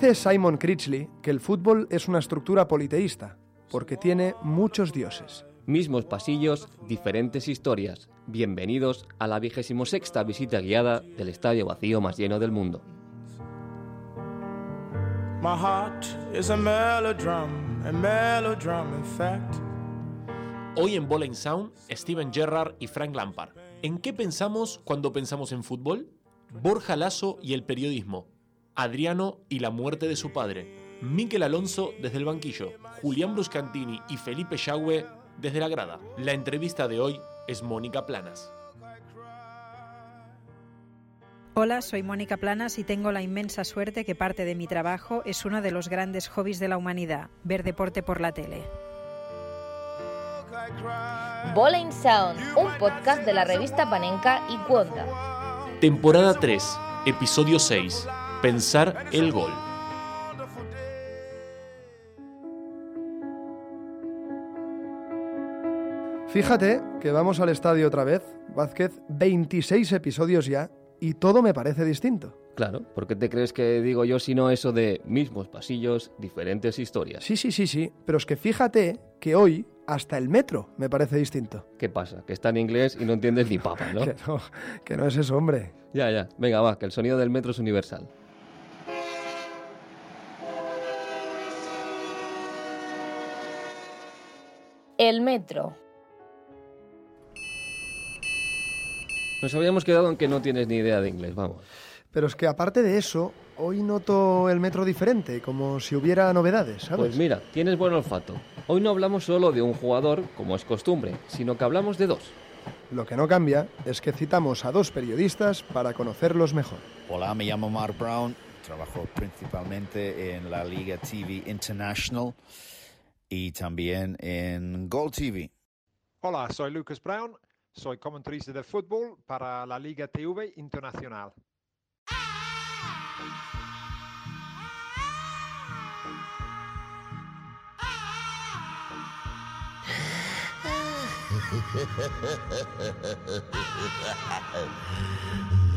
Dice Simon Critchley que el fútbol es una estructura politeísta, porque tiene muchos dioses. Mismos pasillos, diferentes historias. Bienvenidos a la vigésimo sexta visita guiada del estadio vacío más lleno del mundo. My heart is a melodrum, a melodrum in fact. Hoy en Bowling Sound, Steven Gerrard y Frank Lampard. ¿En qué pensamos cuando pensamos en fútbol? Borja Lasso y el periodismo. Adriano y la muerte de su padre. Miquel Alonso desde el banquillo. Julián Bruscantini y Felipe Yagüe desde la grada. La entrevista de hoy es Mónica Planas. Hola, soy Mónica Planas y tengo la inmensa suerte que parte de mi trabajo es uno de los grandes hobbies de la humanidad, ver deporte por la tele. Bowling Sound, un podcast de la revista Panenka y Cuonda. Temporada 3, episodio 6. Pensar el gol. Fíjate que vamos al estadio otra vez, Vázquez, 26 episodios ya, y todo me parece distinto. Claro, ¿por qué te crees que digo yo si no eso de mismos pasillos, diferentes historias? Sí, sí, sí, sí, pero es que fíjate que hoy hasta el metro me parece distinto. ¿Qué pasa? Que está en inglés y no entiendes ni papa, ¿no? Que no, que no es eso, hombre. Ya, ya. Venga, va, que el sonido del metro es universal. El metro. Nos habíamos quedado en que no tienes ni idea de inglés, vamos. Pero es que aparte de eso, hoy noto el metro diferente, como si hubiera novedades, ¿sabes? Pues mira, tienes buen olfato. Hoy no hablamos solo de un jugador, como es costumbre, sino que hablamos de dos. Lo que no cambia es que citamos a dos periodistas para conocerlos mejor. Hola, me llamo Mark Brown, trabajo principalmente en la Liga TV International y también en Gold TV. Hola, soy Lucas Brown, soy comentarista de fútbol para la Liga TV Internacional.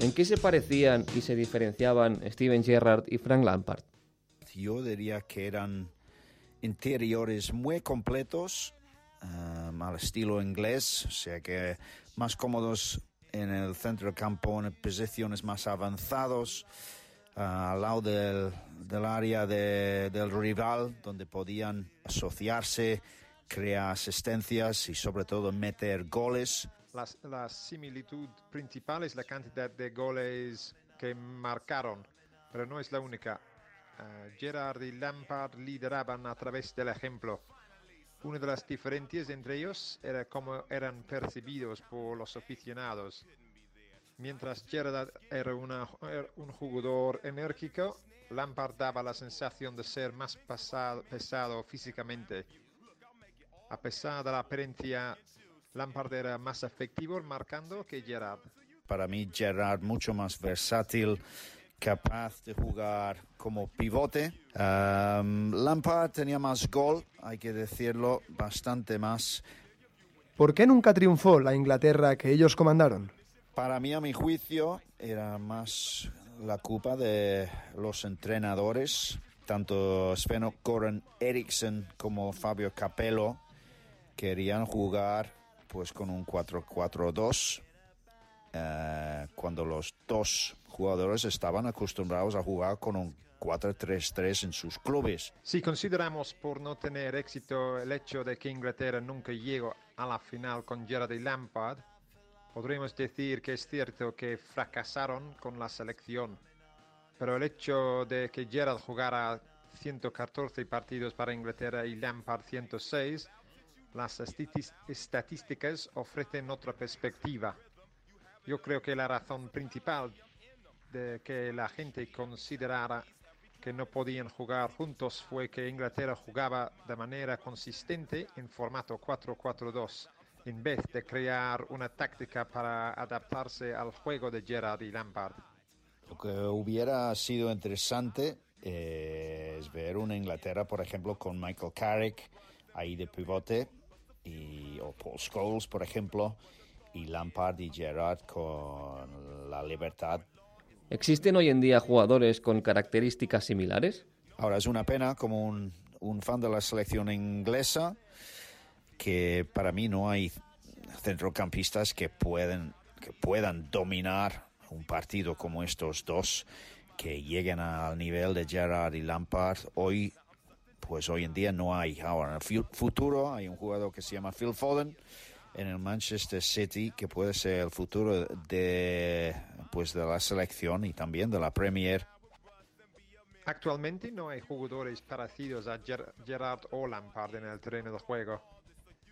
¿En qué se parecían y se diferenciaban Steven Gerrard y Frank Lampard? Yo diría que eran interiores muy completos, um, al estilo inglés, o sea que más cómodos en el centro del campo, en posiciones más avanzados, ah, al lado del, del área de- del rival, donde podían asociarse, crear asistencias y sobre todo meter goles. La, similitud principal es la cantidad de goles que marcaron, pero no es la única. Eh, Gerard y Lampard lideraban a través del ejemplo. Una de las diferencias entre ellos era cómo eran percibidos por los aficionados. Mientras Gerard era era un jugador enérgico, Lampard daba la sensación de ser más pesado físicamente. A pesar de la apariencia, Lampard era más efectivo marcando que Gerard. Para mí Gerard mucho más versátil, capaz de jugar como pivote. Um, Lampard tenía más gol, hay que decirlo, bastante más. ¿Por qué nunca triunfó la Inglaterra que ellos comandaron? Para mí, a mi juicio, era más la culpa de los entrenadores, tanto Sveno Goran Eriksson como Fabio Capello querían jugar pues con un 4-4-2 eh, cuando los dos jugadores estaban acostumbrados a jugar con un 4-3-3 en sus clubes. Si consideramos por no tener éxito el hecho de que Inglaterra nunca llegó a la final con Gerard y Lampard, podríamos decir que es cierto que fracasaron con la selección. Pero el hecho de que Gerard jugara 114 partidos para Inglaterra y Lampard 106, las estadísticas ofrecen otra perspectiva. Yo creo que la razón principal de que la gente considerara que no podían jugar juntos fue que Inglaterra jugaba de manera consistente en formato 4-4-2, en vez de crear una táctica para adaptarse al juego de Gerrard y Lampard. Lo que hubiera sido interesante eh, es ver una Inglaterra, por ejemplo, con Michael Carrick ahí de pivote, y, o Paul Scholes, por ejemplo, y Lampard y Gerrard con la libertad. ¿Existen hoy en día jugadores con características similares? Ahora es una pena como un, un fan de la selección inglesa que para mí no hay centrocampistas que pueden que puedan dominar un partido como estos dos que lleguen al nivel de Gerrard y Lampard hoy pues hoy en día no hay ahora en el fu- futuro hay un jugador que se llama Phil Foden en el Manchester City que puede ser el futuro de pues de la selección y también de la Premier Actualmente no hay jugadores parecidos a Ger- Gerrard o en el terreno de juego.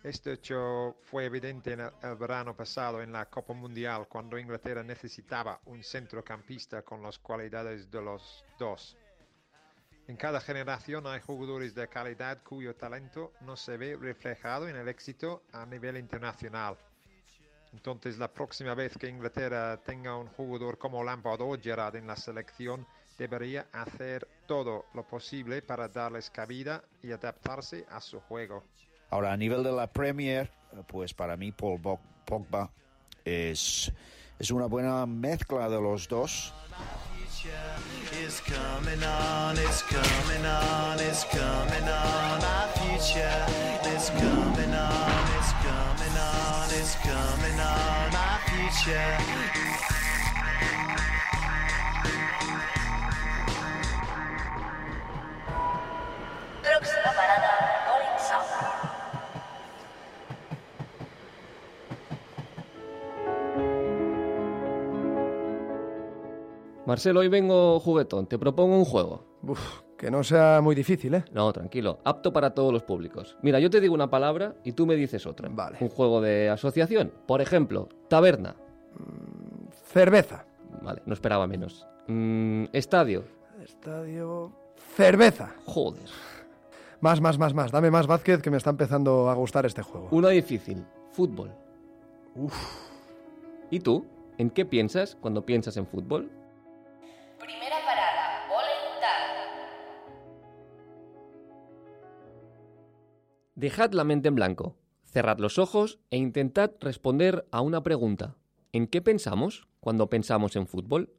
Este hecho fue evidente en el verano pasado en la Copa Mundial cuando Inglaterra necesitaba un centrocampista con las cualidades de los dos. En cada generación hay jugadores de calidad cuyo talento no se ve reflejado en el éxito a nivel internacional. Entonces la próxima vez que Inglaterra tenga un jugador como Lampard o Gerrard en la selección, debería hacer todo lo posible para darles cabida y adaptarse a su juego. Ahora, a nivel de la Premier, pues para mí Paul Pogba es, es una buena mezcla de los dos. It's coming on, it's coming on, it's coming on, our future. It's coming on, it's coming on, it's coming on, future. Marcelo, hoy vengo juguetón. Te propongo un juego. Uf, que no sea muy difícil, ¿eh? No, tranquilo. Apto para todos los públicos. Mira, yo te digo una palabra y tú me dices otra. Vale. Un juego de asociación. Por ejemplo, taberna. Cerveza. Vale, no esperaba menos. Mm, estadio. Estadio. Cerveza. Joder. Más, más, más, más. Dame más Vázquez que me está empezando a gustar este juego. Una difícil. Fútbol. ¿Y tú? ¿En qué piensas cuando piensas en fútbol? Primera parada, Time. Dejad la mente en blanco, cerrad los ojos e intentad responder a una pregunta. ¿En qué pensamos cuando pensamos en fútbol?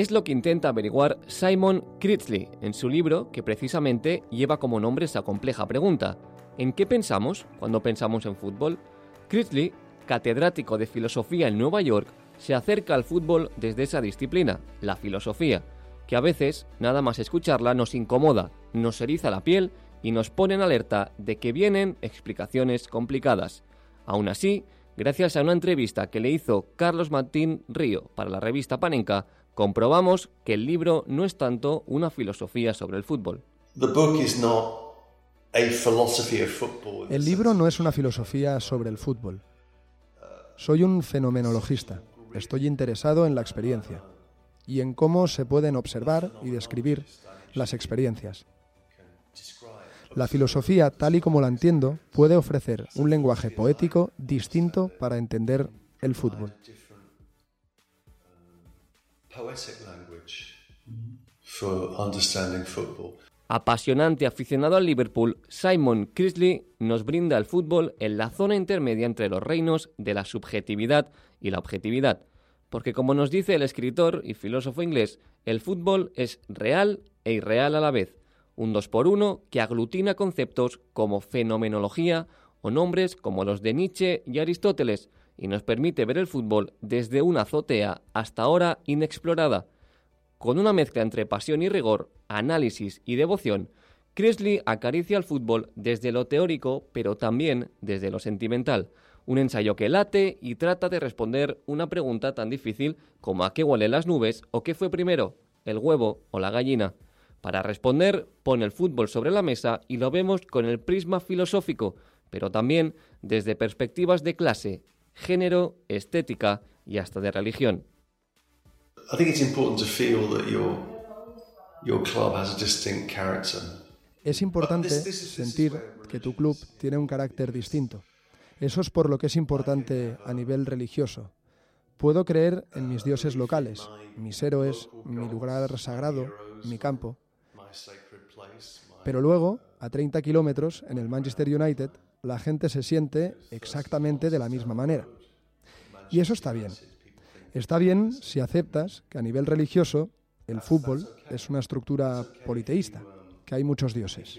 Es lo que intenta averiguar Simon Critchley en su libro que precisamente lleva como nombre esa compleja pregunta. ¿En qué pensamos cuando pensamos en fútbol? Critchley, catedrático de filosofía en Nueva York, se acerca al fútbol desde esa disciplina, la filosofía, que a veces, nada más escucharla, nos incomoda, nos eriza la piel y nos pone en alerta de que vienen explicaciones complicadas. Aún así, gracias a una entrevista que le hizo Carlos Martín Río para la revista Panenka, comprobamos que el libro no es tanto una filosofía sobre el fútbol. El libro no es una filosofía sobre el fútbol. Soy un fenomenologista. Estoy interesado en la experiencia y en cómo se pueden observar y describir las experiencias. La filosofía, tal y como la entiendo, puede ofrecer un lenguaje poético distinto para entender el fútbol. Poetic language for understanding football. Apasionante aficionado al Liverpool, Simon Crisley nos brinda el fútbol en la zona intermedia entre los reinos de la subjetividad y la objetividad. Porque como nos dice el escritor y filósofo inglés, el fútbol es real e irreal a la vez, un dos por uno que aglutina conceptos como fenomenología o nombres como los de Nietzsche y Aristóteles, y nos permite ver el fútbol desde una azotea hasta ahora inexplorada. Con una mezcla entre pasión y rigor, análisis y devoción, Crisley acaricia el fútbol desde lo teórico, pero también desde lo sentimental. Un ensayo que late y trata de responder una pregunta tan difícil como a qué huelen las nubes o qué fue primero, el huevo o la gallina. Para responder, pone el fútbol sobre la mesa y lo vemos con el prisma filosófico, pero también desde perspectivas de clase, género, estética y hasta de religión. I think it's important to feel that you're your club has a distinct character. Es importante sentir que tu club tiene un carácter distinto. Eso es por lo que es importante a nivel religioso. Puedo creer en mis dioses locales, mis héroes, mi lugar sagrado, mi campo. Pero luego, a 30 kilómetros, en el Manchester United, la gente se siente exactamente de la misma manera. Y eso está bien. Está bien si aceptas que a nivel religioso el fútbol es una estructura politeísta, que hay muchos dioses.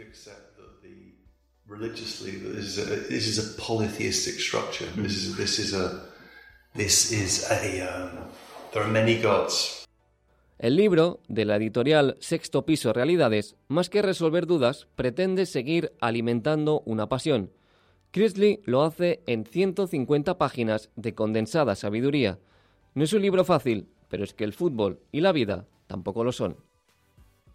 Religiously, this is a, this is a polytheistic structure. This is this is a this is a there are many gods. El libro, de la editorial Sexto Piso Realidades, más que resolver dudas, pretende seguir alimentando una pasión. Chrisley lo hace en 150 páginas de condensada sabiduría. No es un libro fácil, pero es que el fútbol y la vida tampoco lo son.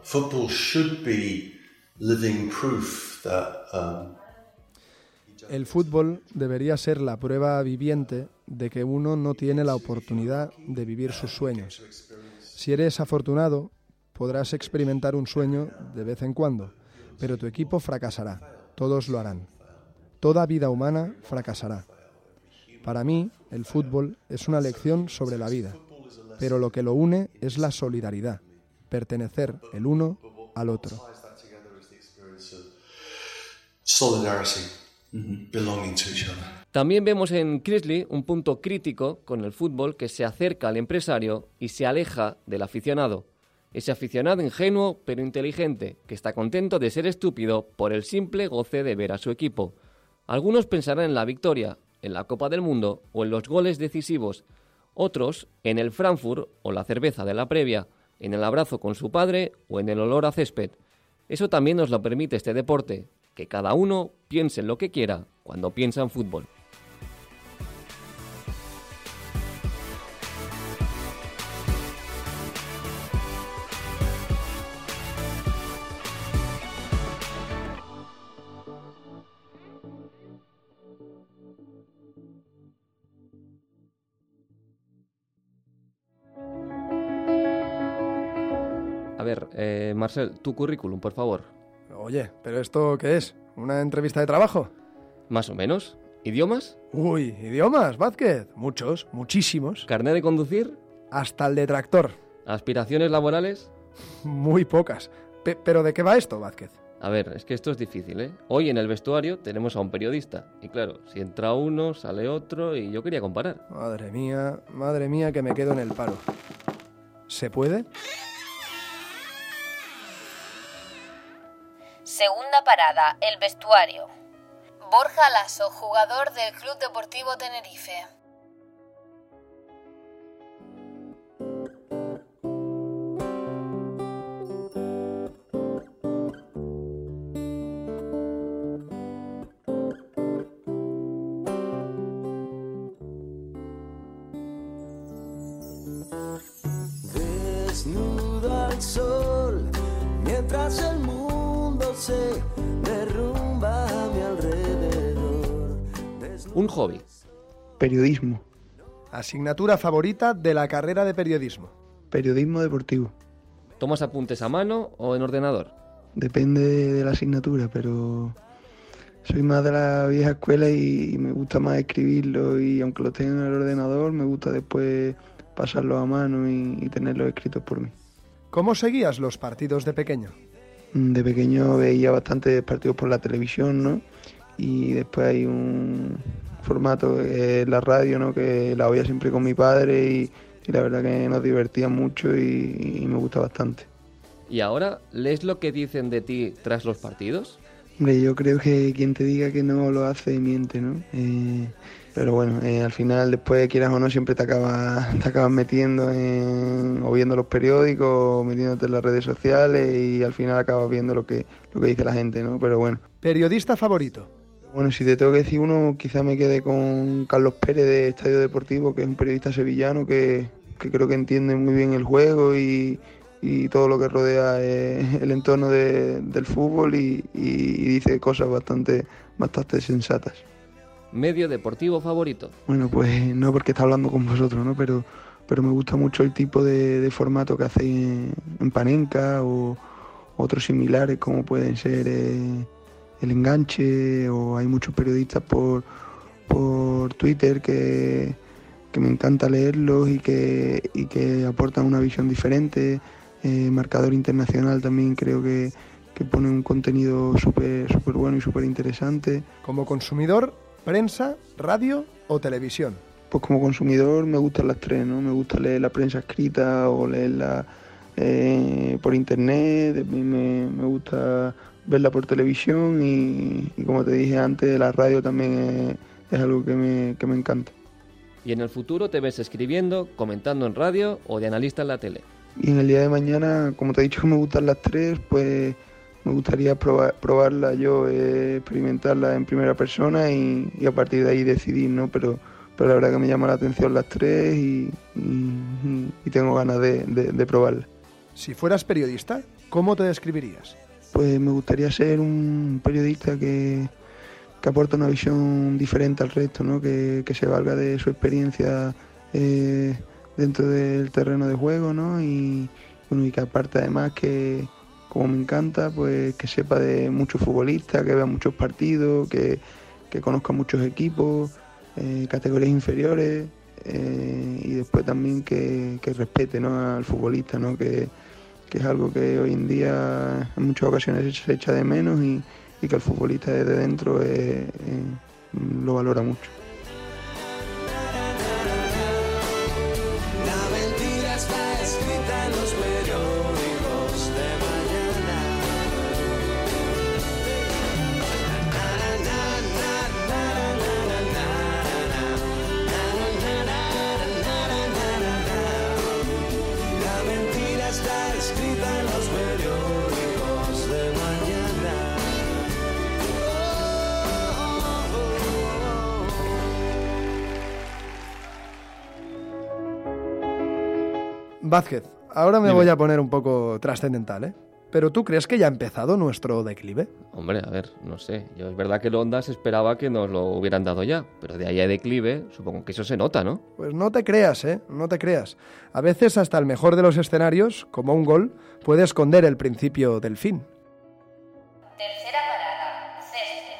Football should be living proof that um, El fútbol debería ser la prueba viviente de que uno no tiene la oportunidad de vivir sus sueños. Si eres afortunado, podrás experimentar un sueño de vez en cuando, pero tu equipo fracasará, todos lo harán. Toda vida humana fracasará. Para mí, el fútbol es una lección sobre la vida, pero lo que lo une es la solidaridad, pertenecer el uno al otro. solidarity, mhm, belonging to each other. También vemos en Chrisley un punto crítico con el fútbol que se acerca al empresario y se aleja del aficionado. Ese aficionado ingenuo pero inteligente, que está contento de ser estúpido por el simple goce de ver a su equipo. Algunos pensarán en la victoria, en la Copa del Mundo o en los goles decisivos. Otros en el Frankfurt o la cerveza de la previa, en el abrazo con su padre o en el olor a césped. Eso también nos lo permite este deporte, que cada uno piense en lo que quiera cuando piensa en fútbol. Marcel, tu currículum, por favor. Oye, ¿pero esto qué es? ¿Una entrevista de trabajo? Más o menos. ¿Idiomas? Uy, idiomas, Vázquez. Muchos, muchísimos. ¿Carnet de conducir? Hasta el de tractor. ¿Aspiraciones laborales? Muy pocas. Pe- ¿Pero de qué va esto, Vázquez? A ver, es que esto es difícil, ¿eh? Hoy en el vestuario tenemos a un periodista. Y claro, si entra uno, sale otro y yo quería comparar. Madre mía, madre mía, que me quedo en el paro. ¿Se puede? Segunda parada, el vestuario. Borja Lasso, jugador del Club Deportivo Tenerife. Un hobby. Periodismo. Asignatura favorita de la carrera de periodismo. Periodismo deportivo. ¿Tomas apuntes a mano o en ordenador? Depende de la asignatura, pero soy más de la vieja escuela y me gusta más escribirlo y aunque lo tenga en el ordenador, me gusta después pasarlo a mano y, y tenerlos escritos por mí. ¿Cómo seguías los partidos de pequeño? Mm, De pequeño veía bastantes partidos por la televisión, ¿no? Y después hay un formato, que es la radio, ¿no? Que la oía siempre con mi padre y, y la verdad que nos divertía mucho y, y me gusta bastante. ¿Y ahora lees lo que dicen de ti tras los partidos? Hombre, yo creo que quien te diga que no lo hace miente, ¿no? Eh, pero bueno, eh, al final después, quieras o no, siempre te acabas, te acabas metiendo en, o viendo los periódicos, o metiéndote en las redes sociales y al final acabas viendo lo que, lo que dice la gente, ¿no? Pero bueno. ¿Periodista favorito? Bueno, si te tengo que decir uno, quizá me quede con Carlos Pérez de Estadio Deportivo, que es un periodista sevillano que, que creo que entiende muy bien el juego y, y todo lo que rodea eh, el entorno de- del fútbol y, y- y dice cosas bastante, bastante sensatas. Medio deportivo favorito. Bueno, pues no porque está hablando con vosotros, ¿no? Pero pero me gusta mucho el tipo de, de formato que hacéis en, en Panenka o otros similares como pueden ser eh, El Enganche o hay muchos periodistas por, por Twitter que, que me encanta leerlos y que, y que aportan una visión diferente. Eh, Marcador Internacional también creo que, que pone un contenido súper súper bueno y súper interesante. Como consumidor, prensa, radio o televisión. Pues como consumidor me gustan las tres, ¿no? Me gusta leer la prensa escrita o leerla eh, por internet, me, me, gusta verla por televisión y, y, como te dije antes, la radio también es, es algo que me, que me encanta. ¿Y en el futuro te ves escribiendo, comentando en radio o de analista en la tele? Y en el día de mañana, como te he dicho que me gustan las tres, pues me gustaría probar, probarla yo, eh, experimentarla en primera persona y, y, a partir de ahí decidir, ¿no? Pero, pero la verdad que me llama la atención las tres y, y, y tengo ganas de, de, de probarla. Si fueras periodista, ¿cómo te describirías? Pues me gustaría ser un periodista que, que aporta una visión diferente al resto, ¿no? que, que se valga de su experiencia eh, dentro del terreno de juego ¿no? y, bueno, y que aparte además que, como me encanta, pues que sepa de muchos futbolistas, que vea muchos partidos, que, que conozca muchos equipos, eh, categorías inferiores eh, y después también que, que respete ¿no? al futbolista, ¿no? que, que es algo que hoy en día en muchas ocasiones se echa de menos y, y que el futbolista desde dentro eh, eh, lo valora mucho. Vázquez, ahora me Dime. voy a poner un poco trascendental, ¿eh? Pero ¿tú crees que ya ha empezado nuestro declive? Hombre, a ver, no sé. Yo es verdad que el Ondas esperaba que nos lo hubieran dado ya, pero de ahí a declive, supongo que eso se nota, ¿no? Pues no te creas, ¿eh? No te creas. A veces hasta el mejor de los escenarios, como un gol, puede esconder el principio del fin. Tercera parada, césped.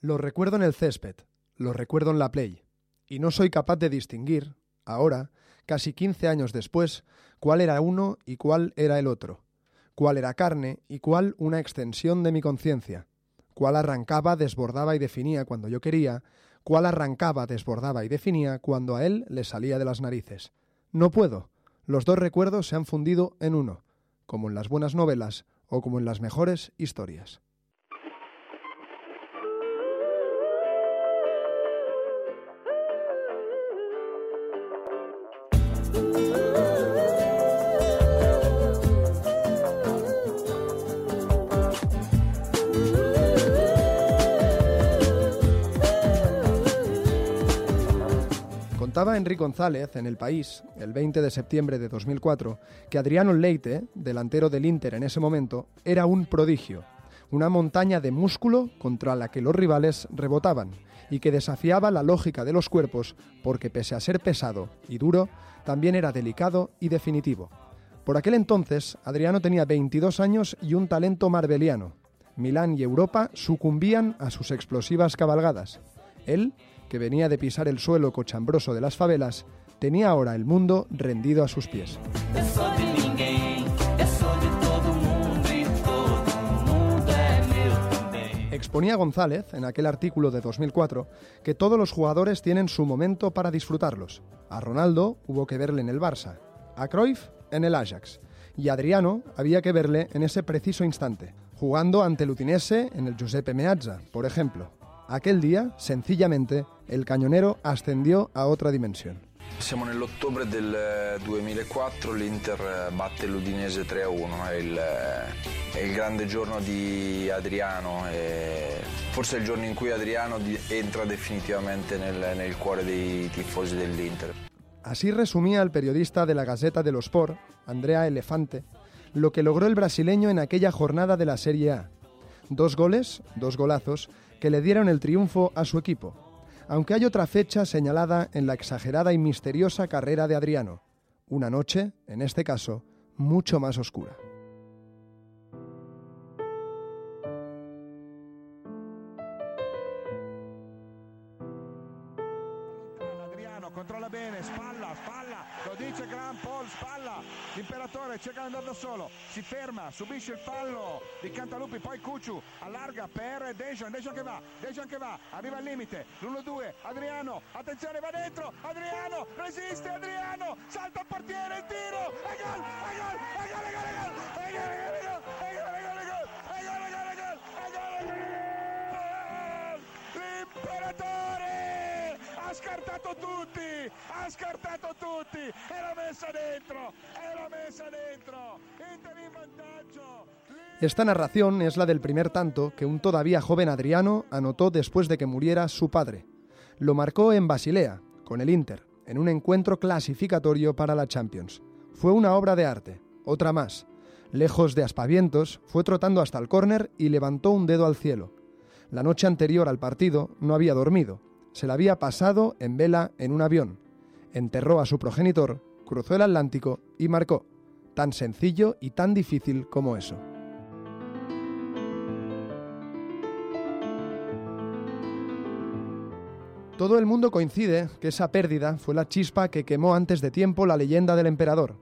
Lo recuerdo en el césped, lo recuerdo en la play, y no soy capaz de distinguir, ahora, casi 15 años después, cuál era uno y cuál era el otro, cuál era carne y cuál una extensión de mi conciencia, cuál arrancaba, desbordaba y definía cuando yo quería, cuál arrancaba, desbordaba y definía cuando a él le salía de las narices. No puedo. Los dos recuerdos se han fundido en uno, como en las buenas novelas o como en las mejores historias. Contaba Enrique González en El País, el 20 de septiembre de 2004, que Adriano Leite, delantero del Inter en ese momento, era un prodigio, una montaña de músculo contra la que los rivales rebotaban y que desafiaba la lógica de los cuerpos porque pese a ser pesado y duro, también era delicado y definitivo. Por aquel entonces, Adriano tenía 22 años y un talento marbeliano. Milán y Europa sucumbían a sus explosivas cabalgadas. Él, que venía de pisar el suelo cochambroso de las favelas, tenía ahora el mundo rendido a sus pies. Exponía González, en aquel artículo de 2004, que todos los jugadores tienen su momento para disfrutarlos. A Ronaldo hubo que verle en el Barça, a Cruyff en el Ajax, y a Adriano había que verle en ese preciso instante, jugando ante el Udinese en el Giuseppe Meazza, por ejemplo. Aquel día, sencillamente, el cañonero ascendió a otra dimensión. Siamo nell'ottobre del eh, 2004, l'Inter eh, batte l'Udinese 3-1, è il, eh, è il grande giorno di Adriano, e forse è il giorno in cui Adriano entra definitivamente nel, nel cuore dei tifosi dell'Inter. Así resumía el periodista de la Gaceta dello Sport, Andrea Elefante, lo que logró el brasileño en aquella jornada de la Serie A. Dos goles, dos golazos, que le dieron el triunfo a su equipo. Aunque hay otra fecha señalada en la exagerada y misteriosa carrera de Adriano. Una noche, en este caso, mucho más oscura. L'imperatore cerca di andare da solo, si ferma, subisce il fallo di Cantalupi, poi Cucciu, allarga per Dejan, Dejan che va, Dejan che va, arriva al limite, l'1-2, Adriano, attenzione va dentro, Adriano, resiste Adriano, salta il portiere, il tiro, e gol, e gol, e gol, e gol, e gol, e gol, scartato tutti, ha scartato tutti, e l'ha messa dentro, e. Esta narración es la del primer tanto que un todavía joven Adriano anotó después de que muriera su padre. Lo marcó en Basilea, con el Inter, en un encuentro clasificatorio para la Champions. Fue una obra de arte, otra más. Lejos de aspavientos, fue trotando hasta el córner y levantó un dedo al cielo. La noche anterior al partido no había dormido. Se la había pasado en vela en un avión. Enterró a su progenitor, cruzó el Atlántico y marcó. Tan sencillo y tan difícil como eso. Todo el mundo coincide que esa pérdida fue la chispa que quemó antes de tiempo la leyenda del emperador.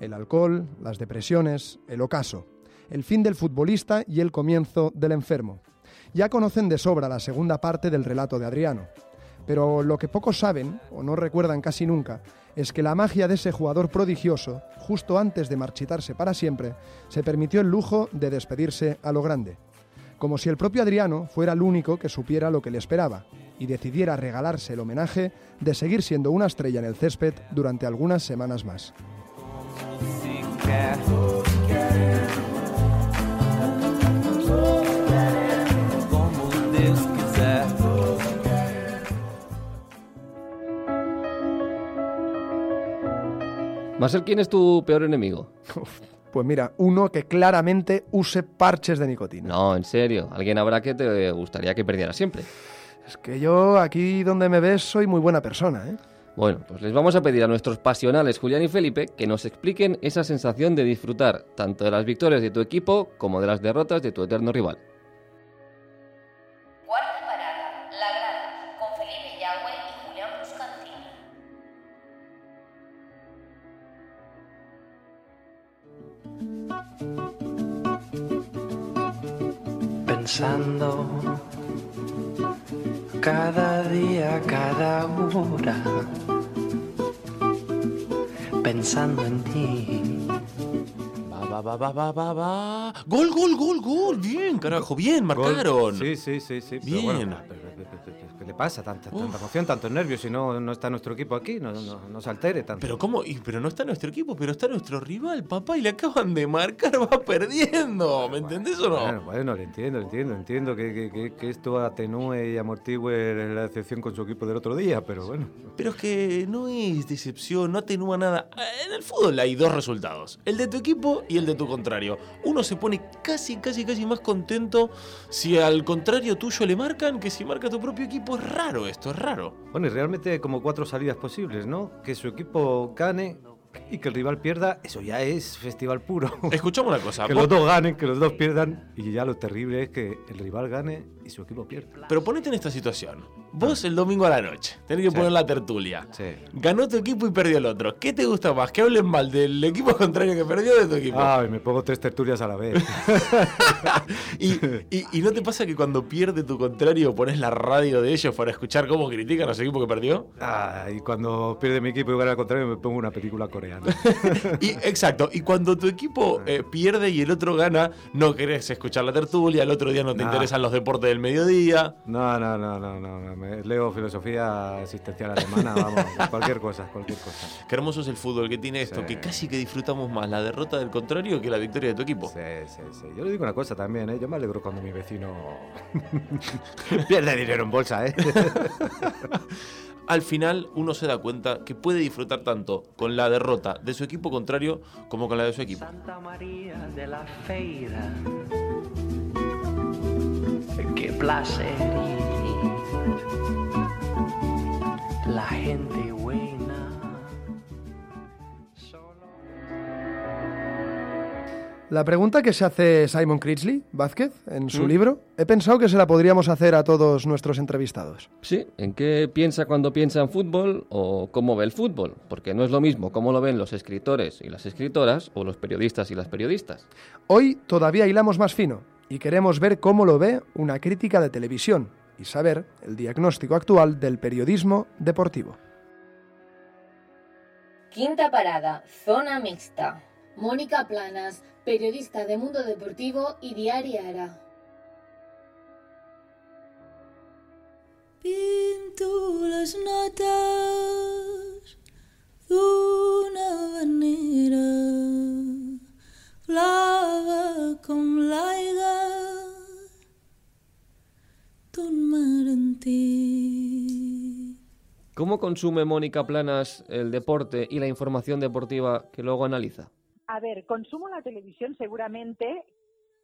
El alcohol, las depresiones, el ocaso, el fin del futbolista y el comienzo del enfermo. Ya conocen de sobra la segunda parte del relato de Adriano. Pero lo que pocos saben, o no recuerdan casi nunca, es que la magia de ese jugador prodigioso, justo antes de marchitarse para siempre, se permitió el lujo de despedirse a lo grande. Como si el propio Adriano fuera el único que supiera lo que le esperaba y decidiera regalarse el homenaje de seguir siendo una estrella en el césped durante algunas semanas más. Marcel, ¿quién es tu peor enemigo? Pues mira, uno que claramente use parches de nicotina. No, en serio. Alguien habrá que te gustaría que perdiera siempre. Es que yo aquí donde me ves soy muy buena persona, ¿eh? Bueno, pues les vamos a pedir a nuestros pasionales Julián y Felipe que nos expliquen esa sensación de disfrutar tanto de las victorias de tu equipo como de las derrotas de tu eterno rival. Pensando cada día, cada hora, pensando en ti. Va, va, va, va, va, va, va. Gol, gol, gol, gol. Bien, carajo, bien, marcaron. Sí, sí, sí, sí. pero Bien. bueno, pero- pero- pero- pero- ¿Qué le pasa? Tanta, tanta emoción, tantos nervios. Si no, no está nuestro equipo aquí, no, no, no se altere tanto. Pero cómo, Y- pero no está nuestro equipo, pero está nuestro rival, papá, y le acaban de marcar, va perdiendo. ¿Me entendés o no? Bueno, bueno, lo entiendo, lo entiendo, entiendo que, que- que- que esto atenúe y amortigüe la decepción con su equipo del otro día, pero bueno. Pero es que no es decepción, no atenúa nada. En el fútbol hay dos resultados, el de tu equipo y el de tu contrario. Uno se pone casi, casi, casi más contento si al contrario tuyo le marcan que si marca tu propio equipo. Raro esto, es raro. Bueno, y realmente como cuatro salidas posibles, ¿no? Que su equipo gane y que el rival pierda, eso ya es festival puro. Escuchamos una cosa. que vos- los dos ganen, que los dos pierdan, y ya lo terrible es que el rival gane y su equipo pierda. Pero ponete en esta situación. Vos el domingo a la noche tenés que Sí. poner la tertulia. Sí. Ganó tu equipo y perdió el otro. ¿Qué te gusta más? ¿Que hablen mal del equipo contrario que perdió de tu equipo? Ay, me pongo tres tertulias a la vez. y, y- y no te pasa que cuando pierde tu contrario pones la radio de ellos para escuchar cómo critican a su equipo que perdió? Ah, y cuando pierde mi equipo y gana al contrario, me pongo una película coreana. Y, exacto, y cuando tu equipo eh, pierde y el otro gana, no querés escuchar la tertulia, el otro día no te No. interesan los deportes del mediodía. No, no, no, no, no, no, me- leo filosofía existencial alemana, vamos, cualquier cosa, cualquier cosa. Qué hermoso es el fútbol que tiene esto, Sí. que casi que disfrutamos más la derrota del contrario que la victoria de tu equipo. Sí, sí, sí. Yo le digo una cosa también, ¿eh? Yo me alegro cuando mi vecino pierde dinero en bolsa, ¿eh? al final uno se da cuenta que puede disfrutar tanto con la derrota de su equipo contrario como con la de su equipo. Santa María de la Feira. Pregunta que se hace Simon Critchley, Vázquez, en su ¿Mm? libro, he pensado que se la podríamos hacer a todos nuestros entrevistados. Sí, ¿en qué piensa cuando piensa en fútbol o cómo ve el fútbol? Porque no es lo mismo cómo lo ven los escritores y las escritoras o los periodistas y las periodistas. Hoy todavía hilamos más fino y queremos ver cómo lo ve una crítica de televisión y saber el diagnóstico actual del periodismo deportivo. Quinta parada, zona mixta. Mónica Planas, periodista de Mundo Deportivo y Diaria Ara. Pinto les notes d'una manera blava com l'aigua d'un mar antic. ¿Cómo consume Mónica Planas el deporte y la información deportiva que luego analiza? A ver, consumo la televisión seguramente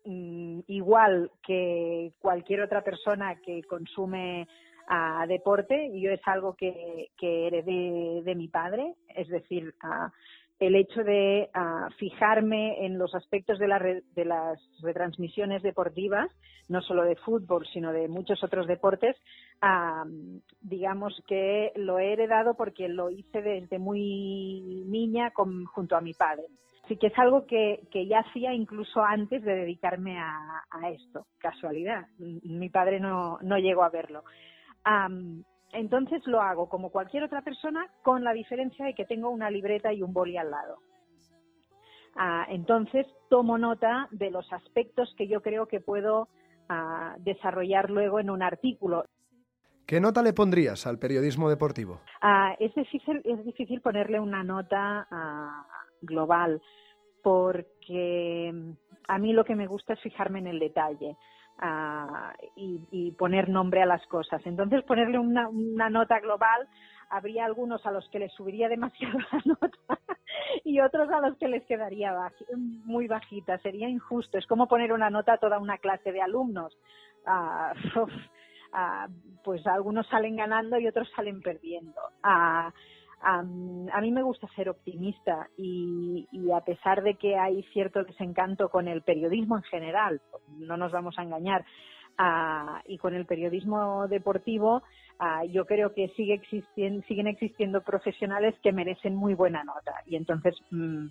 mm, igual que cualquier otra persona que consume ah, deporte. Yo es algo que, que heredé de mi padre, es decir, ah, el hecho de ah, fijarme en los aspectos de, la re- de las retransmisiones deportivas, no solo de fútbol, sino de muchos otros deportes, ah, digamos que lo he heredado porque lo hice desde muy niña con- junto a mi padre. Así que es algo que, que ya hacía incluso antes de dedicarme a, a esto. Casualidad. Mi padre no, no llegó a verlo. Entonces lo hago como cualquier otra persona con la diferencia de que tengo una libreta y un boli al lado. Ah, entonces tomo nota de los aspectos que yo creo que puedo ah, desarrollar luego en un artículo. ¿Qué nota le pondrías al periodismo deportivo? Ah, es difícil, es difícil ponerle una nota ah, global porque mm, a mí lo que me gusta es fijarme en el detalle ah, y, poner nombre a las cosas. Entonces ponerle una, nota global habría algunos a los que les subiría demasiado la nota y otros a los que les quedaría muy bajita. Sería injusto. Es como poner una nota a toda una clase de alumnos. Ah, ah, pues algunos salen ganando y otros salen perdiendo. Am, a mí me gusta ser optimista y, a pesar de que hay cierto desencanto con el periodismo en general, no nos vamos a engañar, ah, y con el periodismo deportivo, ah, yo creo que sigue existien- siguen existiendo profesionales que merecen muy buena nota y entonces mm,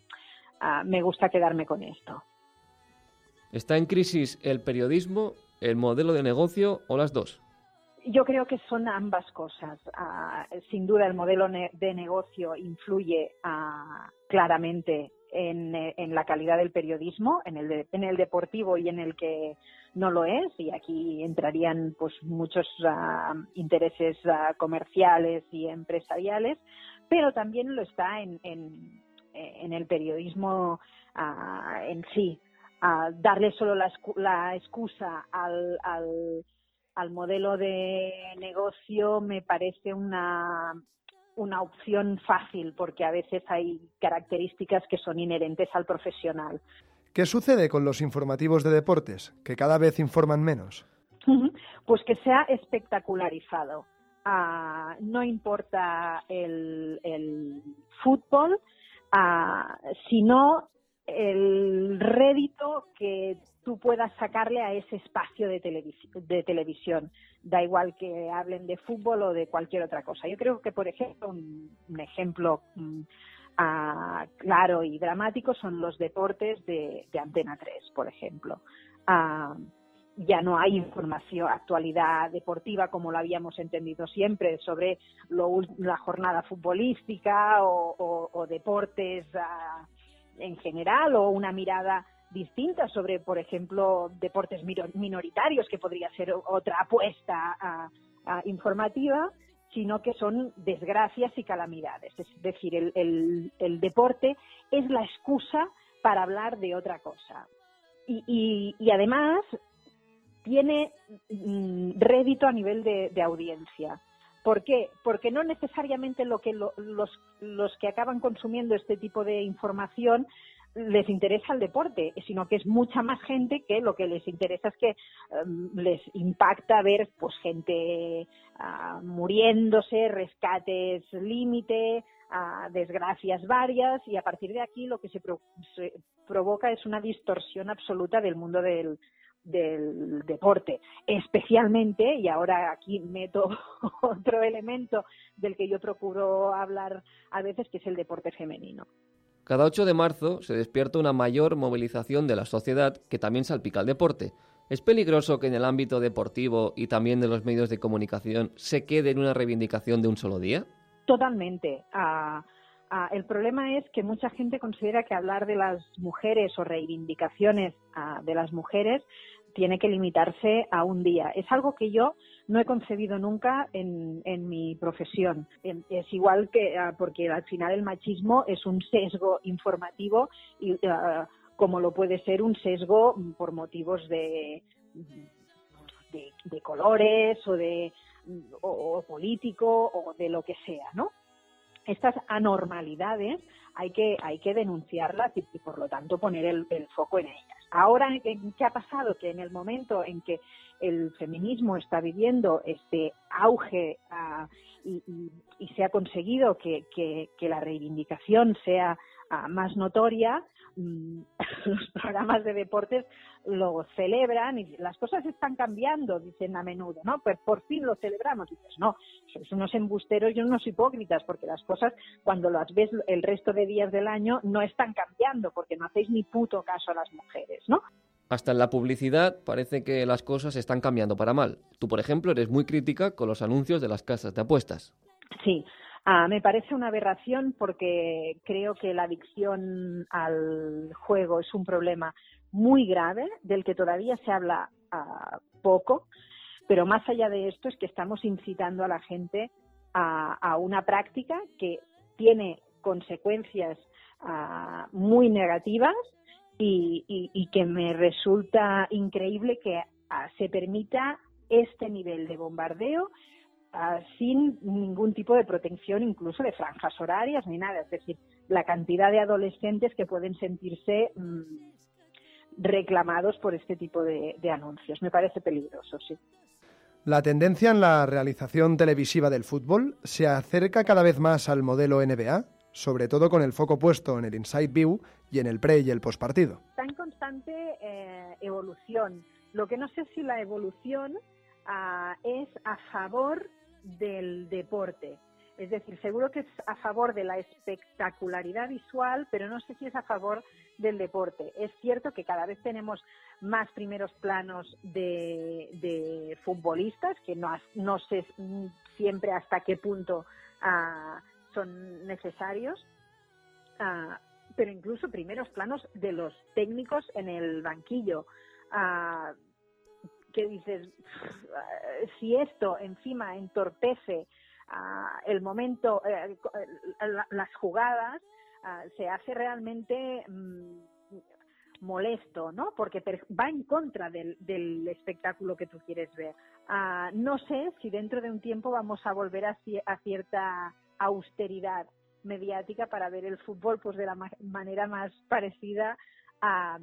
ah, me gusta quedarme con esto. ¿Está en crisis el periodismo, el modelo de negocio o las dos? Yo creo que son ambas cosas. Ah, sin duda, el modelo ne- de negocio influye ah, claramente en, la calidad del periodismo, en el, de- en el deportivo y en el que no lo es. Y aquí entrarían pues muchos ah, intereses comerciales y empresariales, pero también lo está en, el periodismo en sí. Darle solo la, la excusa al, al al modelo de negocio me parece una, una opción fácil porque a veces hay características que son inherentes al profesional. ¿Qué sucede con los informativos de deportes, que cada vez informan menos? Pues que sea espectacularizado. Ah, no importa el, el fútbol, ah, sino el rédito que tú puedas sacarle a ese espacio de, televis- de televisión. Da igual que hablen de fútbol o de cualquier otra cosa. Yo creo que, por ejemplo, un, ejemplo ah, claro y dramático son los deportes de, de Antena 3, por ejemplo. Ah, ya no hay información, actualidad deportiva como lo habíamos entendido siempre sobre lo la jornada futbolística o, deportes ah, en general o una mirada distinta sobre, por ejemplo, deportes minoritarios, que podría ser otra apuesta ah, informativa, sino que son desgracias y calamidades. Es decir, el, el- el deporte es la excusa para hablar de otra cosa. Y, y- y además tiene mm, rédito a nivel de audiencia. ¿Por qué? Porque no necesariamente lo que lo- los, los que acaban consumiendo este tipo de información les interesa el deporte, sino que es mucha más gente que lo que les interesa es que em, les impacta ver pues gente ah, muriéndose, rescates límite, ah, desgracias varias y a partir de aquí lo que se, pro- se provoca es una distorsión absoluta del mundo del, del deporte, especialmente, y ahora aquí meto otro elemento del que yo procuro hablar a veces, que es el deporte femenino. Cada 8 de marzo se despierta una mayor movilización de la sociedad que también salpica al deporte. ¿Es peligroso que en el ámbito deportivo y también de los medios de comunicación se quede en una reivindicación de un solo día? Totalmente. Ah, ah, el problema es que mucha gente considera que hablar de las mujeres o reivindicaciones ah, de las mujeres tiene que limitarse a un día. Es algo que yo no he concebido nunca en, mi profesión. Es igual que, ah, porque al final el machismo es un sesgo informativo y ah, como lo puede ser un sesgo mm, por motivos de, de, colores o de o político o de lo que sea, ¿no? Estas anormalidades hay que, hay que denunciarlas y, por lo tanto poner el foco en ellas. Ahora, ¿qué, ha pasado? Que en el momento en que el feminismo está viviendo este auge ah, y, y- se ha conseguido que, la reivindicación sea ah, más notoria, los programas de deportes lo celebran y las cosas están cambiando, dicen a menudo, ¿no? Pues por fin lo celebramos. Dices, no, sois unos embusteros y unos hipócritas, porque las cosas, cuando las ves el resto de días del año, no están cambiando, porque no hacéis ni puto caso a las mujeres, ¿no? Hasta en la publicidad parece que las cosas están cambiando para mal. Tú, por ejemplo, eres muy crítica con los anuncios de las casas de apuestas. Sí, ah, me parece una aberración porque creo que la adicción al juego es un problema muy grave del que todavía se habla ah, poco, pero más allá de esto es que estamos incitando a la gente a, una práctica que tiene consecuencias ah, muy negativas y que me resulta increíble que ah, se permita este nivel de bombardeo ah, sin ningún tipo de protección, incluso de franjas horarias ni nada. Es decir, la cantidad de adolescentes que pueden sentirse mm, reclamados por este tipo de, de anuncios. Me parece peligroso, sí. La tendencia en la realización televisiva del fútbol se acerca cada vez más al modelo NBA, sobre todo con el foco puesto en el inside view y en el pre y el postpartido. Está en constante eh, evolución. Lo que no sé si la evolución ah, es a favor del deporte. Es decir, seguro que es a favor de la espectacularidad visual, pero no sé si es a favor del deporte. Es cierto que cada vez tenemos más primeros planos de, de futbolistas, que no, no sé siempre hasta qué punto ah, son necesarios, Ah, pero incluso primeros planos de los técnicos en el banquillo. Ah, que dices, "Pff, ah, si esto encima entorpece ah, el momento, eh, las jugadas, ah, se hace realmente mm, molesto, ¿no? Porque va en contra del, espectáculo que tú quieres ver. No sé si dentro de un tiempo vamos a volver a, a cierta austeridad mediática para ver el fútbol pues de la ma- manera más parecida a,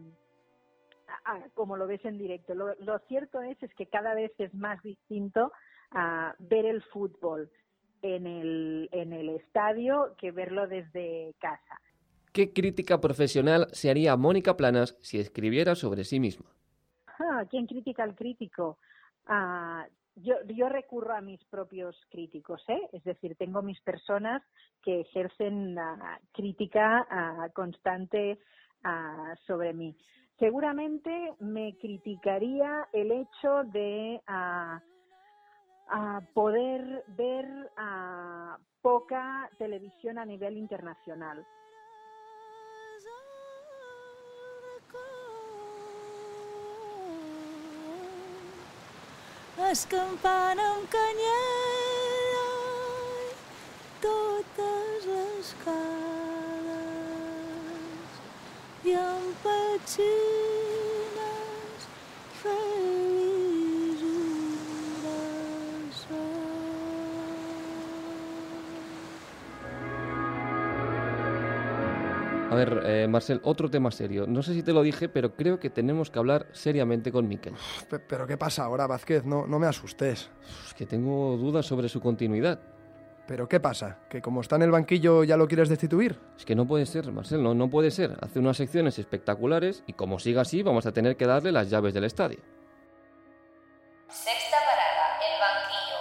a- a como lo ves en directo. Lo, lo cierto es, es que cada vez es más distinto a ver el fútbol en el, en el estadio que verlo desde casa. ¿Qué crítica profesional se haría Mónica Planas si escribiera sobre sí misma? Ah, ¿Quién critica al crítico? Ah, yo, yo recurro a mis propios críticos, ¿eh? es decir, tengo mis personas que ejercen ah, crítica ah, constante ah, sobre mí. Seguramente me criticaría el hecho de ah, ah, poder ver ah, poca televisión a nivel internacional. A ver, eh, Marcel, otro tema serio. No sé si te lo dije, pero creo que tenemos que hablar seriamente con Miquel. Pe- ¿Pero qué pasa ahora, Vázquez? No, no me asustes. Es que tengo dudas sobre su continuidad. ¿Pero qué pasa? ¿Que como está en el banquillo ya lo quieres destituir? Es que no puede ser, Marcel, no, no puede ser. Hace unas secciones espectaculares y como siga así vamos a tener que darle las llaves del estadio. Sexta parada, el banquillo,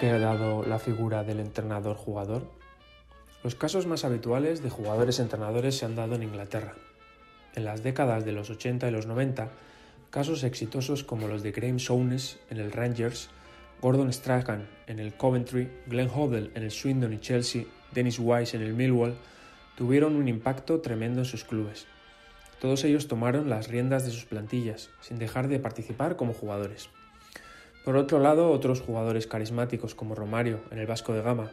¿Dónde ha quedado la figura del entrenador-jugador? Los casos más habituales de jugadores-entrenadores se han dado en Inglaterra. En las décadas de los 80 y los 90, casos exitosos como los de Graham Souness en el Rangers, Gordon Strachan en el Coventry, Glenn Hoddle en el Swindon y Chelsea, Dennis Wise en el Millwall, tuvieron un impacto tremendo en sus clubes. Todos ellos tomaron las riendas de sus plantillas, sin dejar de participar como jugadores. Por otro lado, otros jugadores carismáticos como Romario en el Vasco de Gama,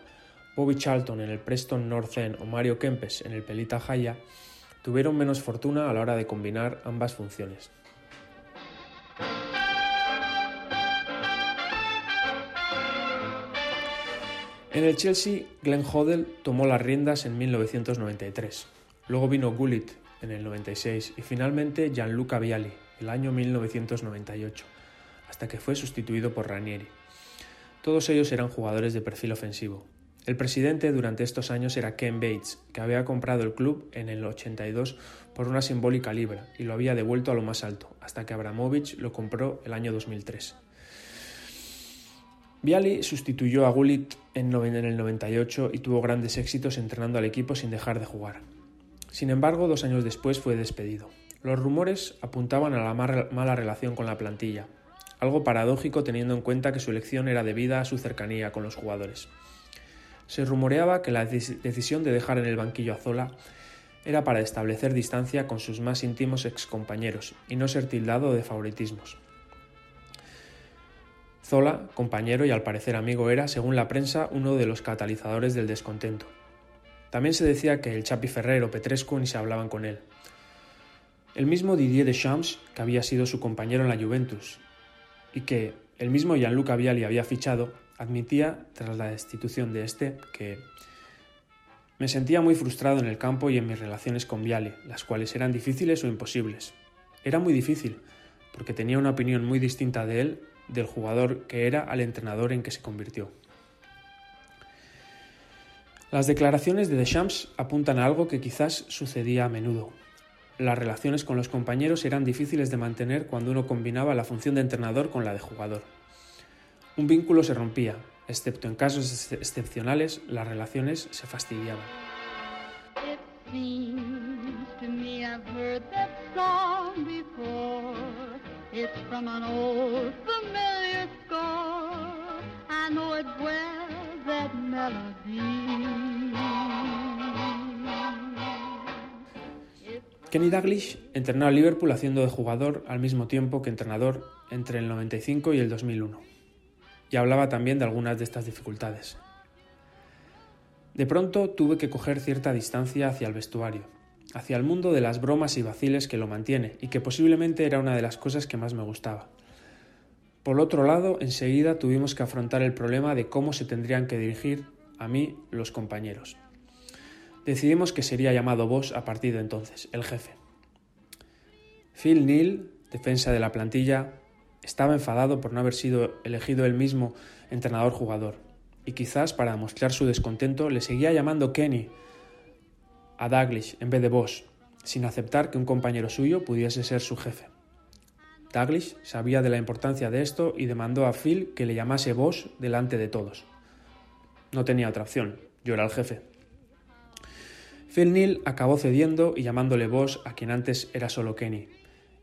Bobby Charlton en el Preston North End o Mario Kempes en el Pelita Jaya tuvieron menos fortuna a la hora de combinar ambas funciones. En el Chelsea, Glenn Hoddle tomó las riendas en 1993. Luego vino Gullit en el 96 y finalmente Gianluca Vialli el año 1998 hasta que fue sustituido por Ranieri. Todos ellos eran jugadores de perfil ofensivo. El presidente durante estos años era Ken Bates, que había comprado el club en el 82 por una simbólica libra y lo había devuelto a lo más alto, hasta que Abramovich lo compró el año 2003. Viali sustituyó a Gullit en el 98 y tuvo grandes éxitos entrenando al equipo sin dejar de jugar. Sin embargo, dos años después fue despedido. Los rumores apuntaban a la mala relación con la plantilla, algo paradójico teniendo en cuenta que su elección era debida a su cercanía con los jugadores. Se rumoreaba que la deci- decisión de dejar en el banquillo a Zola era para establecer distancia con sus más íntimos excompañeros y no ser tildado de favoritismos. Zola, compañero y al parecer amigo, era, según la prensa, uno de los catalizadores del descontento. También se decía que el Chapi Ferrer o Petrescu ni se hablaban con él. El mismo Didier Deschamps, que había sido su compañero en la Juventus, y que el mismo Gianluca Vialli había fichado, admitía, tras la destitución de este, que me sentía muy frustrado en el campo y en mis relaciones con Vialli, las cuales eran difíciles o imposibles. Era muy difícil, porque tenía una opinión muy distinta de él, del jugador que era al entrenador en que se convirtió. Las declaraciones de Deschamps apuntan a algo que quizás sucedía a menudo. Las relaciones con los compañeros eran difíciles de mantener cuando uno combinaba la función de entrenador con la de jugador. Un vínculo se rompía, excepto en casos ex- excepcionales, las relaciones se fastidiaban. Kenny Dalglish entrenó a Liverpool haciendo de jugador al mismo tiempo que entrenador entre el 95 y el 2001. Y hablaba también de algunas de estas dificultades. De pronto tuve que coger cierta distancia hacia el vestuario, hacia el mundo de las bromas y vaciles que lo mantiene y que posiblemente era una de las cosas que más me gustaba. Por otro lado, enseguida tuvimos que afrontar el problema de cómo se tendrían que dirigir a mí los compañeros. Decidimos que sería llamado Boss a partir de entonces, el jefe. Phil Neal, defensa de la plantilla, estaba enfadado por no haber sido elegido él mismo entrenador-jugador, y quizás para demostrar su descontento le seguía llamando Kenny a Daglish en vez de Boss, sin aceptar que un compañero suyo pudiese ser su jefe. Daglish sabía de la importancia de esto y demandó a Phil que le llamase Boss delante de todos. No tenía otra opción, yo era el jefe. Phil Neal acabó cediendo y llamándole Boss a quien antes era solo Kenny,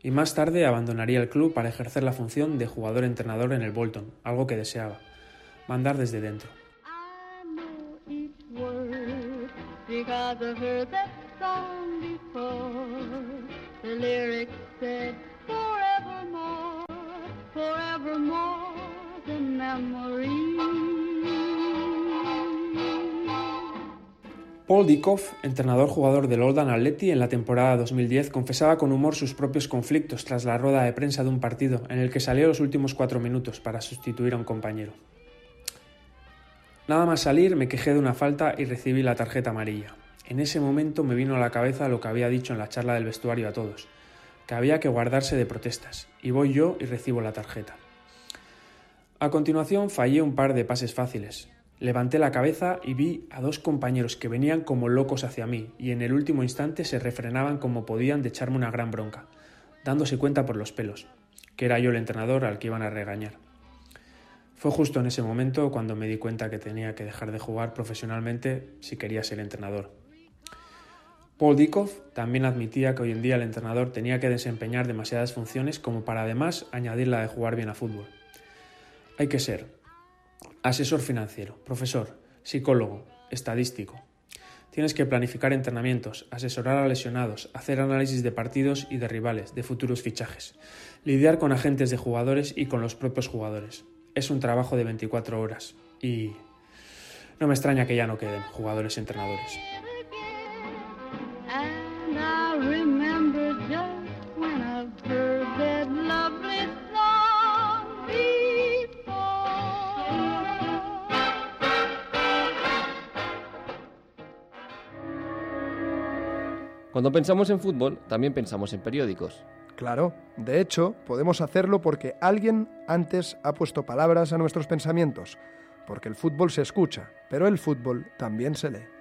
y más tarde abandonaría el club para ejercer la función de jugador-entrenador en el Bolton, algo que deseaba, mandar desde dentro. Paul Dikoff, entrenador jugador del Oldham Atleti en la temporada 2010, confesaba con humor sus propios conflictos tras la rueda de prensa de un partido en el que salió los últimos cuatro minutos para sustituir a un compañero. Nada más salir me quejé de una falta y recibí la tarjeta amarilla. En ese momento me vino a la cabeza lo que había dicho en la charla del vestuario a todos, que había que guardarse de protestas, y voy yo y recibo la tarjeta. A continuación fallé un par de pases fáciles, Levanté la cabeza y vi a dos compañeros que venían como locos hacia mí y en el último instante se refrenaban como podían de echarme una gran bronca, dándose cuenta por los pelos, que era yo el entrenador al que iban a regañar. Fue justo en ese momento cuando me di cuenta que tenía que dejar de jugar profesionalmente si quería ser entrenador. Paul Dikoff también admitía que hoy en día el entrenador tenía que desempeñar demasiadas funciones como para además añadir la de jugar bien a fútbol. Hay que ser, asesor financiero, profesor, psicólogo, estadístico. Tienes que planificar entrenamientos, asesorar a lesionados, hacer análisis de partidos y de rivales, de futuros fichajes, lidiar con agentes de jugadores y con los propios jugadores. Es un trabajo de 24 horas y no me extraña que ya no queden jugadores entrenadores. Cuando pensamos en fútbol, también pensamos en periódicos. Claro, de hecho, podemos hacerlo porque alguien antes ha puesto palabras a nuestros pensamientos, porque el fútbol se escucha, pero el fútbol también se lee.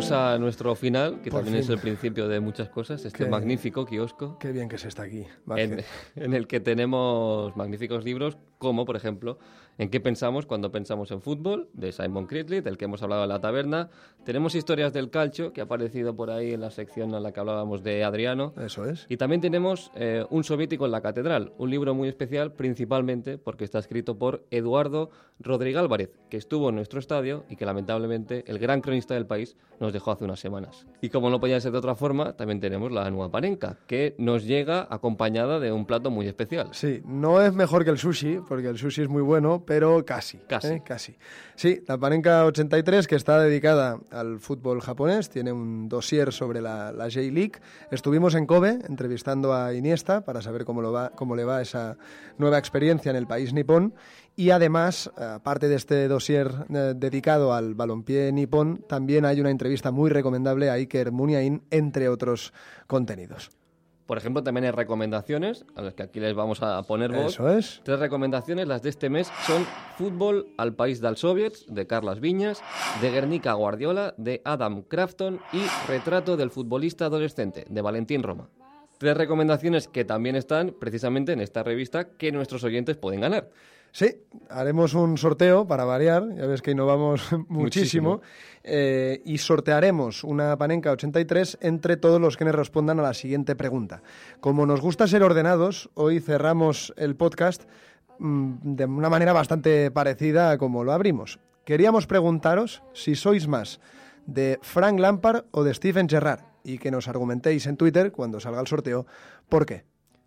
Llegamos a nuestro final, que Por también es fin. el principio de muchas cosas, este Qué- magnífico kiosco. Qué bien que se está aquí. en, en el que tenemos magníficos libros, como por ejemplo En qué pensamos cuando pensamos en fútbol, de Simon Critley, del que hemos hablado en la taberna. Tenemos historias del calcio, que ha aparecido por ahí en la sección en la que hablábamos de Adriano. Eso es. Y también tenemos eh, Un soviético en la catedral, un libro muy especial, principalmente porque está escrito por Eduardo Rodríguez Álvarez, que estuvo en nuestro estadio y que lamentablemente el gran cronista del país nos dejó hace unas semanas. Y como no podía ser de otra forma, también tenemos la Nueva Panenka, que nos llega acompañada de un plato muy especial. Sí, no es mejor que el sushi, porque el sushi es muy bueno, pero casi. Casi. ¿eh? Casi. Sí, la Panenka 83, que está dedicada al fútbol japonés, tiene un dossier sobre la, la J-League. Estuvimos en Kobe entrevistando a Iniesta para saber cómo, lo va, cómo le va esa nueva experiencia en el país nipón. Y además, aparte de este dossier eh, dedicado al balompié nipón, también hay una entrevista muy recomendable a Iker Muniain, entre otros contenidos. Por ejemplo, también hay recomendaciones, a las que aquí les vamos a poner voz. Eso es. Tres recomendaciones, las de este mes son Fútbol al País del Soviets, de Carlas Viñas, de Guernica Guardiola, de Adam Crafton y Retrato del futbolista adolescente, de Valentín Roma. Tres recomendaciones que también están precisamente en esta revista que nuestros oyentes pueden ganar. Sí, haremos un sorteo para variar, ya ves que innovamos muchísimo, Muchísimo. eh, y sortearemos una Panenka 83 entre todos los que nos respondan a la siguiente pregunta. Como nos gusta ser ordenados, hoy cerramos el podcast mm, de una manera bastante parecida a como lo abrimos. Queríamos preguntaros si sois más de Frank Lampard o de Steven Gerrard y que nos argumentéis en Twitter cuando salga el sorteo por qué.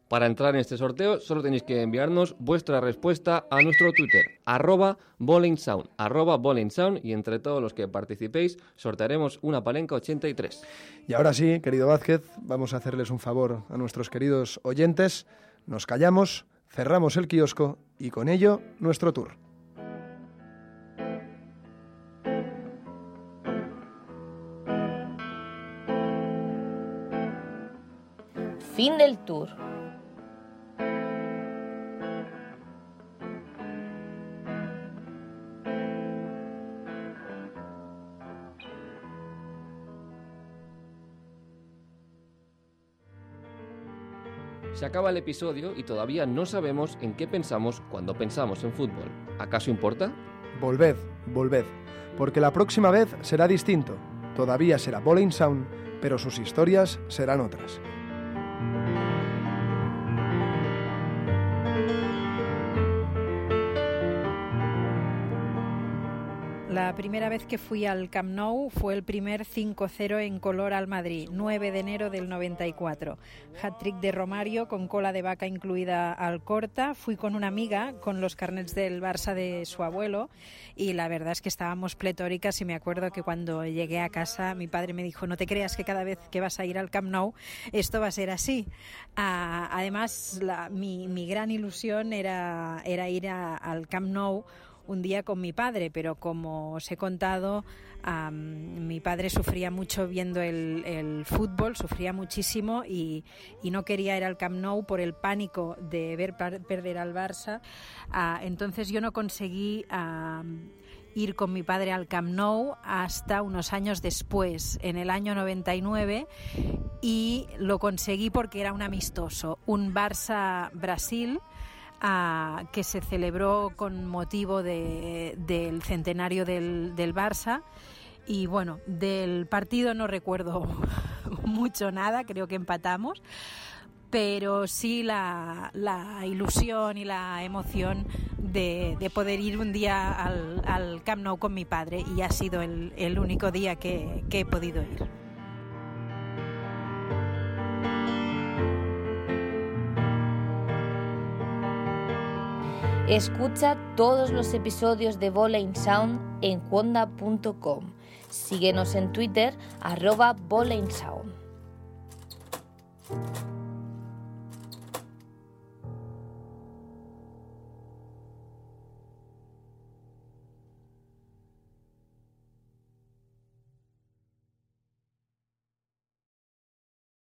Para entrar en este sorteo solo tenéis que enviarnos vuestra respuesta a nuestro Twitter, arroba bowlingsound, arroba bowlingsound, y entre todos los que participéis sortearemos una palenca 83. Y ahora sí, querido Vázquez, vamos a hacerles un favor a nuestros queridos oyentes. Nos callamos, cerramos el kiosco y con ello nuestro tour. Fin del tour. Se acaba el episodio y todavía no sabemos en qué pensamos cuando pensamos en fútbol. ¿Acaso importa? Volved, volved, porque la próxima vez será distinto. Todavía será Bowling Sound, pero sus historias serán otras. Primera vez que fui al Camp Nou fue el primer 5-0 en color al Madrid, 9 de enero del 94. Hat-trick de Romario con cola de vaca incluida al corta. Fui con una amiga con los carnets del Barça de su abuelo y la verdad es que estábamos pletóricas y me acuerdo que cuando llegué a casa mi padre me dijo, no te creas que cada vez que vas a ir al Camp Nou esto va a ser así. Ah, además, la- mi, mi gran ilusión era, era ir a- al Camp Nou un día con mi padre, pero como os he contado, mi padre sufría mucho viendo el, fútbol, sufría muchísimo y, no quería ir al Camp Nou por el pánico de ver perder al Barça. Ah, entonces yo no conseguí ir con mi padre al Camp Nou hasta unos años después, en el año 99, y lo conseguí porque era un amistoso, un Barça-Brasil que se celebró con motivo de- del centenario del, del Barça. Y bueno, del partido no recuerdo mucho nada, creo que empatamos, pero sí la, la ilusión y la emoción de, de poder ir un día al, al Camp Nou con mi padre y ha sido el, el único día que, que he podido ir. Escucha todos los episodios de Bowling Sound en cuonda.com. Síguenos en Twitter, arroba Bowling Sound.